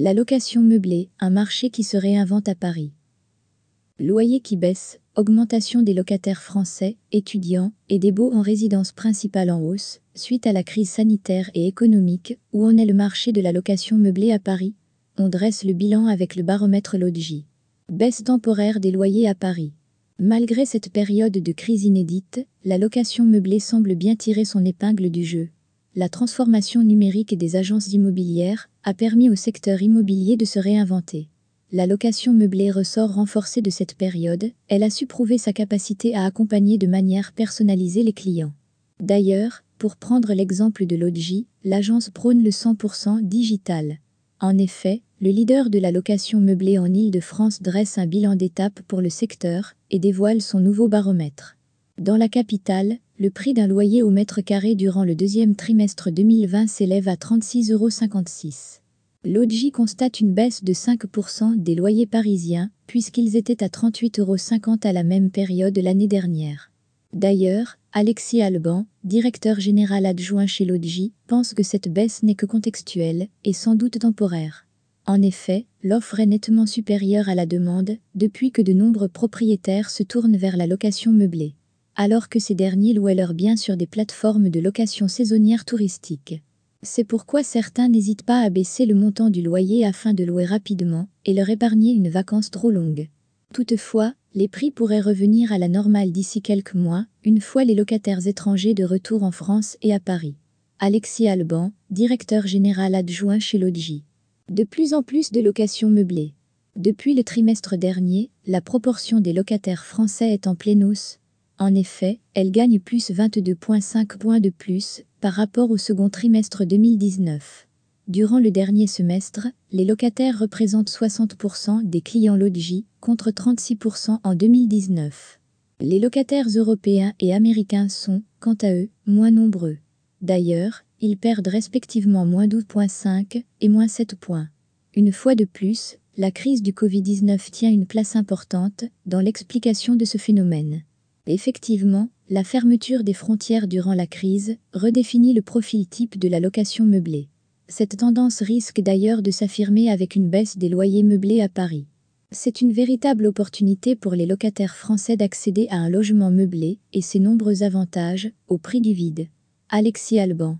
La location meublée, un marché qui se réinvente à Paris. Loyer qui baisse, augmentation des locataires français, étudiants et des baux en résidence principale en hausse, suite à la crise sanitaire et économique, où en est le marché de la location meublée à Paris On dresse le bilan avec le baromètre Lodgy. Baisse temporaire des loyers à Paris. Malgré cette période de crise inédite, la location meublée semble bien tirer son épingle du jeu. La transformation numérique des agences immobilières a permis au secteur immobilier de se réinventer. La location meublée ressort renforcée de cette période, elle a su prouver sa capacité à accompagner de manière personnalisée les clients. D'ailleurs, pour prendre l'exemple de Lodgy, l'agence prône le 100% digital. En effet, le leader de la location meublée en Île-de-France dresse un bilan d'étape pour le secteur et dévoile son nouveau baromètre. Dans la capitale, le prix d'un loyer au mètre carré durant le deuxième trimestre 2020 s'élève à 36,56 euros. L'OGI constate une baisse de 5% des loyers parisiens, puisqu'ils étaient à 38,50 euros à la même période l'année dernière. D'ailleurs, Alexis Alban, directeur général adjoint chez l'OGI, pense que cette baisse n'est que contextuelle et sans doute temporaire. En effet, l'offre est nettement supérieure à la demande, depuis que de nombreux propriétaires se tournent vers la location meublée, alors que ces derniers louaient leurs biens sur des plateformes de location saisonnière touristique. C'est pourquoi certains n'hésitent pas à baisser le montant du loyer afin de louer rapidement et leur épargner une vacance trop longue. Toutefois, les prix pourraient revenir à la normale d'ici quelques mois, une fois les locataires étrangers de retour en France et à Paris. Alexis Alban, directeur général adjoint chez Lodgy. De plus en plus de locations meublées. Depuis le trimestre dernier, la proportion des locataires français est en pleine hausse, en effet, elle gagne plus 22,5 points de plus par rapport au second trimestre 2019. Durant le dernier semestre, les locataires représentent 60% des clients Lodgy contre 36% en 2019. Les locataires européens et américains sont, quant à eux, moins nombreux. D'ailleurs, ils perdent respectivement moins 12,5 et moins 7 points. Une fois de plus, la crise du Covid-19 tient une place importante dans l'explication de ce phénomène. Effectivement, la fermeture des frontières durant la crise redéfinit le profil type de la location meublée. Cette tendance risque d'ailleurs de s'affirmer avec une baisse des loyers meublés à Paris. C'est une véritable opportunité pour les locataires français d'accéder à un logement meublé et ses nombreux avantages au prix du vide. Alexis Alban.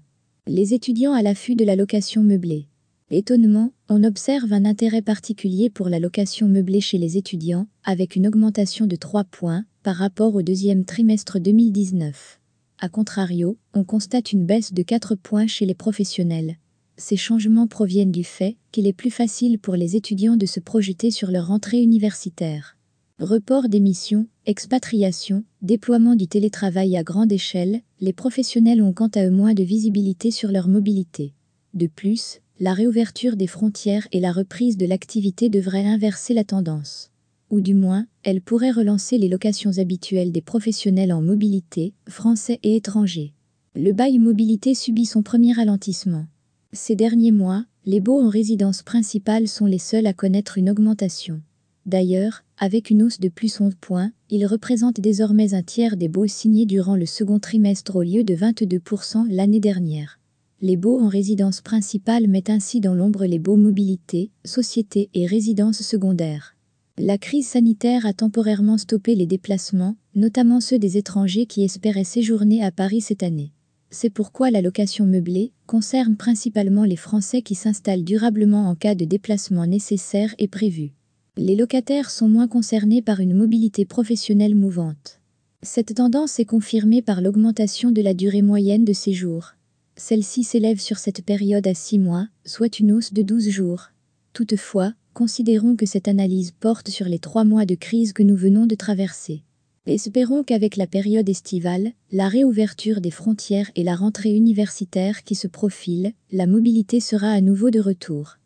Les étudiants à l'affût de la location meublée. Étonnement, on observe un intérêt particulier pour la location meublée chez les étudiants, avec une augmentation de 3 points par rapport au deuxième trimestre 2019. A contrario, on constate une baisse de 4 points chez les professionnels. Ces changements proviennent du fait qu'il est plus facile pour les étudiants de se projeter sur leur rentrée universitaire. Report d'émissions, expatriation, déploiement du télétravail à grande échelle, les professionnels ont quant à eux moins de visibilité sur leur mobilité. De plus, la réouverture des frontières et la reprise de l'activité devraient inverser la tendance. Ou du moins, elle pourrait relancer les locations habituelles des professionnels en mobilité, français et étrangers. Le bail mobilité subit son premier ralentissement. Ces derniers mois, les baux en résidence principale sont les seuls à connaître une augmentation. D'ailleurs, avec une hausse de plus 11 points, ils représentent désormais un tiers des baux signés durant le second trimestre au lieu de 22% l'année dernière. Les baux en résidence principale mettent ainsi dans l'ombre les baux mobilité, sociétés et résidences secondaires. La crise sanitaire a temporairement stoppé les déplacements, notamment ceux des étrangers qui espéraient séjourner à Paris cette année. C'est pourquoi la location meublée concerne principalement les Français qui s'installent durablement en cas de déplacement nécessaire et prévu. Les locataires sont moins concernés par une mobilité professionnelle mouvante. Cette tendance est confirmée par l'augmentation de la durée moyenne de séjour. Celle-ci s'élève sur cette période à 6 mois, soit une hausse de 12 jours. Toutefois, considérons que cette analyse porte sur les trois mois de crise que nous venons de traverser. Espérons qu'avec la période estivale, la réouverture des frontières et la rentrée universitaire qui se profile, la mobilité sera à nouveau de retour.